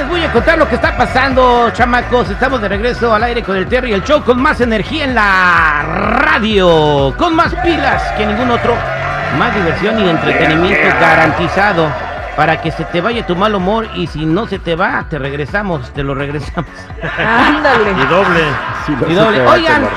les voy a contar lo que está pasando, chamacos. Estamos de regreso al aire con el Terry, el show con más energía en la radio, con más pilas que ningún otro, más diversión y entretenimiento garantizado para que se te vaya tu mal humor y si no se te va, te regresamos, te lo regresamos. Ándale. Y doble. Si no Y doble. va, Oigan. lo.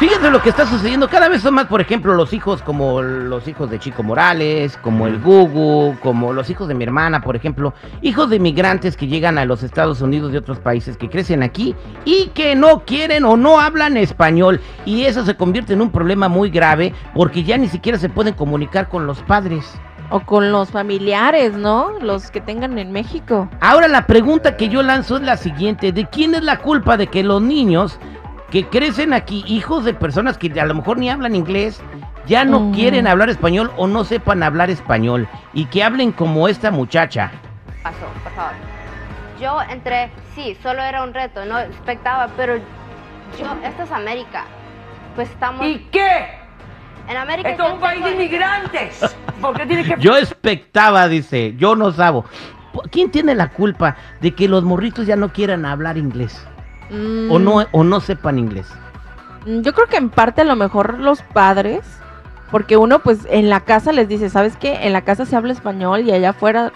Fíjense lo que está sucediendo. Cada vez son más, por ejemplo, los hijos como los hijos de Chico Morales, como el Gugu, como los hijos de mi hermana, por ejemplo. Hijos de migrantes que llegan a los Estados Unidos de otros países, que crecen aquí y que no quieren o no hablan español. Y eso se convierte en un problema muy grave porque ya ni siquiera se pueden comunicar con los padres. O con los familiares, ¿no? Los que tengan en México. Ahora la pregunta que yo lanzo es la siguiente, ¿de quién es la culpa de que los niños que crecen aquí, hijos de personas que a lo mejor ni hablan inglés, ya no Mm. quieren hablar español o no sepan hablar español y que hablen como esta muchacha? pasó, por favor. Yo entré, sí, solo era un reto, no expectaba, pero yo, esto es América. Pues estamos ¿Y qué? en América. Esto es un país de inmigrantes. ¿Por qué tiene que.? Yo expectaba, dice, yo no sabo. ¿Quién tiene la culpa de que los morritos ya no quieran hablar inglés Mm, o no o no sepan inglés? mm, Yo creo que en parte a lo mejor los padres, porque uno pues en la casa les dice, ¿sabes qué? En la casa se habla español y allá afuera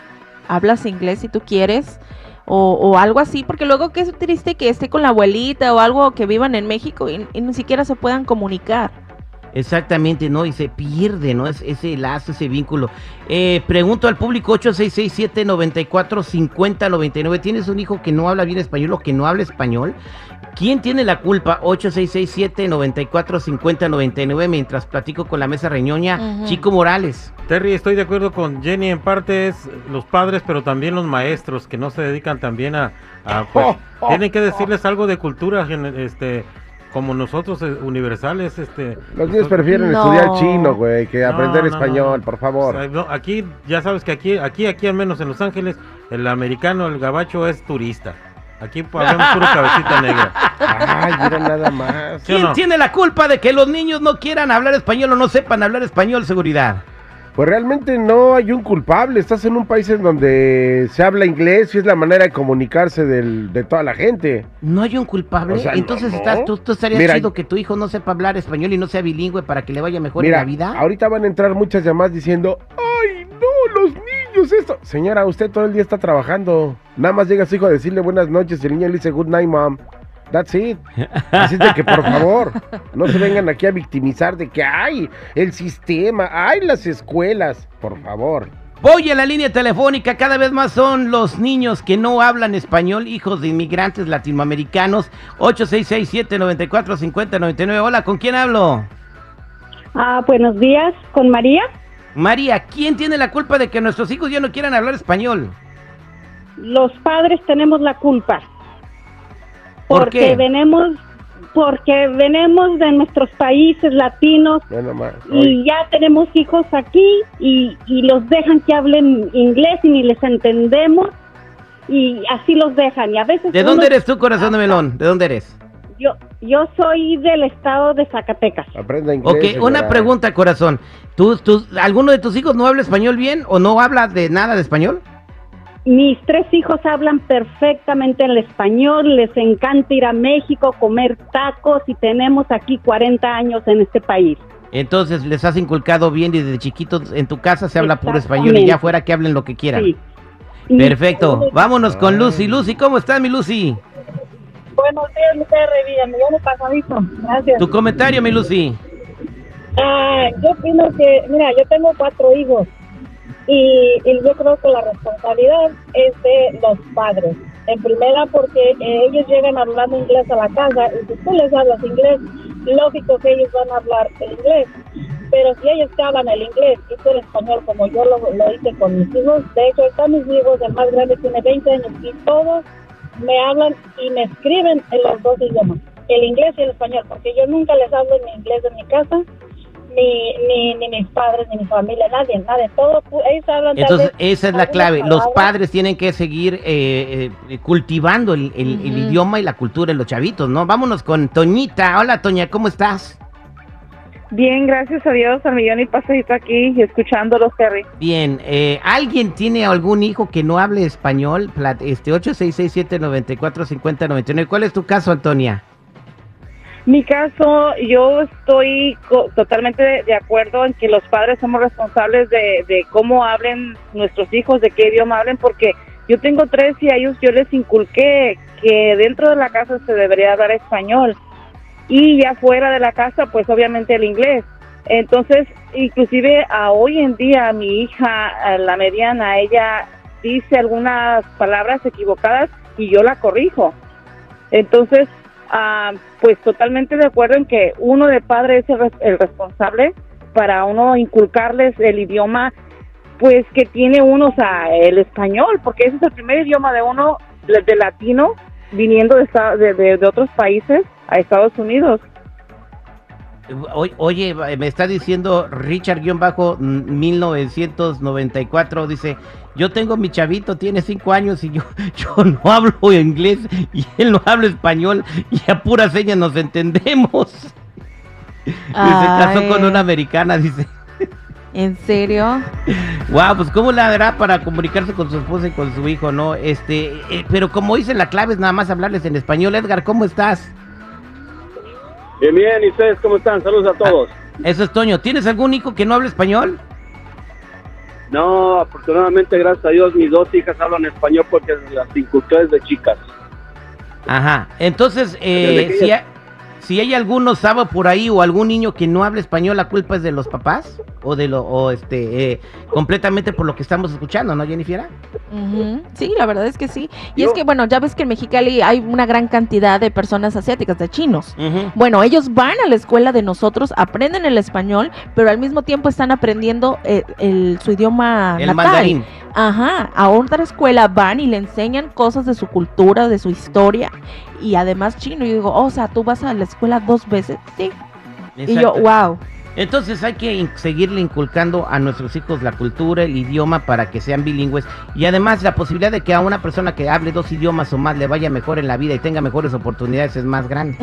hablas inglés si tú quieres. O, o algo así, porque luego que es triste que esté con la abuelita o algo que vivan en México y, y ni siquiera se puedan comunicar. Exactamente, ¿no? Y se pierde, ¿no? Es, ese lazo, ese vínculo. Eh, pregunto al público 8667-945099. ¿Tienes un hijo que no habla bien español o que no habla español? ¿Quién tiene la culpa? 8667-945099 mientras platico con la mesa reñoña. Ujú. Chico Morales. Terry, estoy de acuerdo con Jenny en parte es los padres, pero también los maestros que no se dedican también a, a, pues, Oh, oh, tienen que decirles algo de cultura, este, como nosotros eh, universales, este. Los niños prefieren No. estudiar chino, güey, que No, aprender no, no, español, no. por O favor. sea, no, aquí, ya sabes que aquí, aquí, aquí al menos en Los Ángeles, el americano, el gabacho es turista. Aquí hablamos puro cabecita negra. Ay, mira nada más. ¿Sí o ¿Quién no? tiene la culpa de que los niños no quieran hablar español o no sepan hablar español, seguridad? Pues realmente no hay un culpable. Estás en un país en donde se habla inglés y es la manera de comunicarse del- de toda la gente. No hay un culpable. O sea, Entonces no, estás, tú, tú estarías Mira, chido que tu hijo no sepa hablar español y no sea bilingüe para que le vaya mejor Mira, en la vida. ahorita van a entrar muchas llamadas diciendo, ¡ay, no, los niños, esto! Señora, usted todo el día está trabajando. Nada más llega su hijo a decirle buenas noches y el niño le dice good night, mom. That's it. Así es de que, por favor, no se vengan aquí a victimizar de que, ¡ay, el sistema! ¡ay, las escuelas! Por favor. Voy a la línea telefónica, cada vez más son los niños que no hablan español, hijos de inmigrantes latinoamericanos. 8667-945099. Hola, ¿con quién hablo? Ah, buenos días, con María. María, ¿quién tiene la culpa de que nuestros hijos ya no quieran hablar español? Los padres tenemos la culpa. ¿Por porque qué? venimos porque venimos de nuestros países latinos y ya tenemos hijos aquí y, y los dejan que hablen inglés y ni les entendemos y así los dejan y a veces ¿De dónde eres tú, corazón de melón? ¿De dónde eres? yo yo soy del estado de Zacatecas aprenda inglés. Ok, una pregunta, corazón. ¿Tú, tú, ¿Alguno de tus hijos no habla español bien o no habla de nada de español? Mis tres hijos hablan perfectamente el español, les encanta ir a México, comer tacos y tenemos aquí 40 años en este país. Entonces les has inculcado bien y desde chiquitos en tu casa se habla puro español y ya afuera que hablen lo que quieran. Sí. Perfecto. Vámonos con Lucy. Lucy, ¿cómo estás, mi Lucy? Buenos días, mi bien, me llamo Pasadito. Gracias. Tu comentario, mi Lucy. Ah, yo opino que, mira, yo tengo cuatro hijos y, y yo creo que la responsabilidad es de los padres. En primera, porque ellos llegan hablando inglés a la casa y si tú les hablas inglés, lógico que ellos van a hablar el inglés. Pero si ellos te hablan el inglés y tú el español, como yo lo, lo hice con mis hijos, de hecho, están mis hijos, el más grande tiene 20 años y todos me hablan y me escriben en los dos idiomas, el inglés y el español, porque yo nunca les hablo en inglés en mi casa, ni, ni, ni mis padres, ni mi familia, nadie, nadie, todo, pu- ellos hablan tal Entonces, vez esa es la clave. Los padres tienen que seguir eh, eh, cultivando el, el- idioma y la cultura de los chavitos, ¿no? Vámonos con Toñita. Hola, Toña, ¿cómo estás? Bien, gracias a Dios, al millón y pasadito aquí, escuchándolos, Terry. Bien, eh, ¿alguien tiene algún hijo que no hable español? Este 8667-945099. ¿Cuál es tu caso, Antonia? Mi caso, yo estoy co- totalmente de, acuerdo en que los padres somos responsables de, de cómo hablen nuestros hijos, de qué idioma hablen, porque yo tengo tres y a ellos yo les inculqué que dentro de la casa se debería hablar español y ya fuera de la casa, pues obviamente el inglés. Entonces, inclusive a hoy en día mi hija, la mediana, ella dice algunas palabras equivocadas y yo la corrijo. Entonces, ah, pues totalmente de acuerdo en que uno de padre es el, el responsable para uno inculcarles el idioma, pues que tiene uno, o sea, el español, porque ese es el primer idioma de uno, de, latino, viniendo de, de- de otros países a Estados Unidos. Oye, me está diciendo Richard-1994, dice, yo tengo mi chavito, tiene cinco años y yo, yo no hablo inglés y él no habla español y a pura señas nos entendemos. Y se casó Ay. con una americana, dice. ¿En serio? Wow, pues cómo le hará para comunicarse con su esposa y con su hijo, ¿no? Este, eh, pero como dice la clave es nada más hablarles en español. Edgar, ¿cómo estás? Bien, bien, ¿y ustedes cómo están? Saludos a todos. Eso es Toño. ¿Tienes algún hijo que no hable español? No, afortunadamente, gracias a Dios, mis dos hijas hablan español porque las inculqué desde chicas. Ajá. Entonces, eh, si, si hay alguno sábado por ahí o algún niño que no hable español, ¿la culpa es de los papás? O de lo, o este, eh, completamente por lo que estamos escuchando, ¿no, Jennifer? Ujú. Sí, la verdad es que sí. Y Yo- es que, bueno, ya ves que en Mexicali hay una gran cantidad de personas asiáticas, de chinos. Bueno, ellos van a la escuela de nosotros, aprenden el español, pero al mismo tiempo están aprendiendo eh, el, su idioma El natal. mandarín. Ajá, a otra escuela van y le enseñan cosas de su cultura, de su historia y además chino. Y yo digo, oh, o sea, tú vas a la escuela dos veces, sí. Y yo, wow. Entonces hay que seguirle inculcando a nuestros hijos la cultura, el idioma para que sean bilingües y además la posibilidad de que a una persona que hable dos idiomas o más le vaya mejor en la vida y tenga mejores oportunidades es más grande.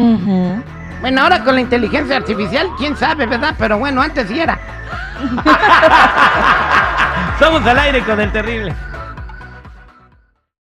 Bueno, ahora con la inteligencia artificial, quién sabe, ¿verdad? Pero bueno, antes sí era. Somos al aire con el terrible.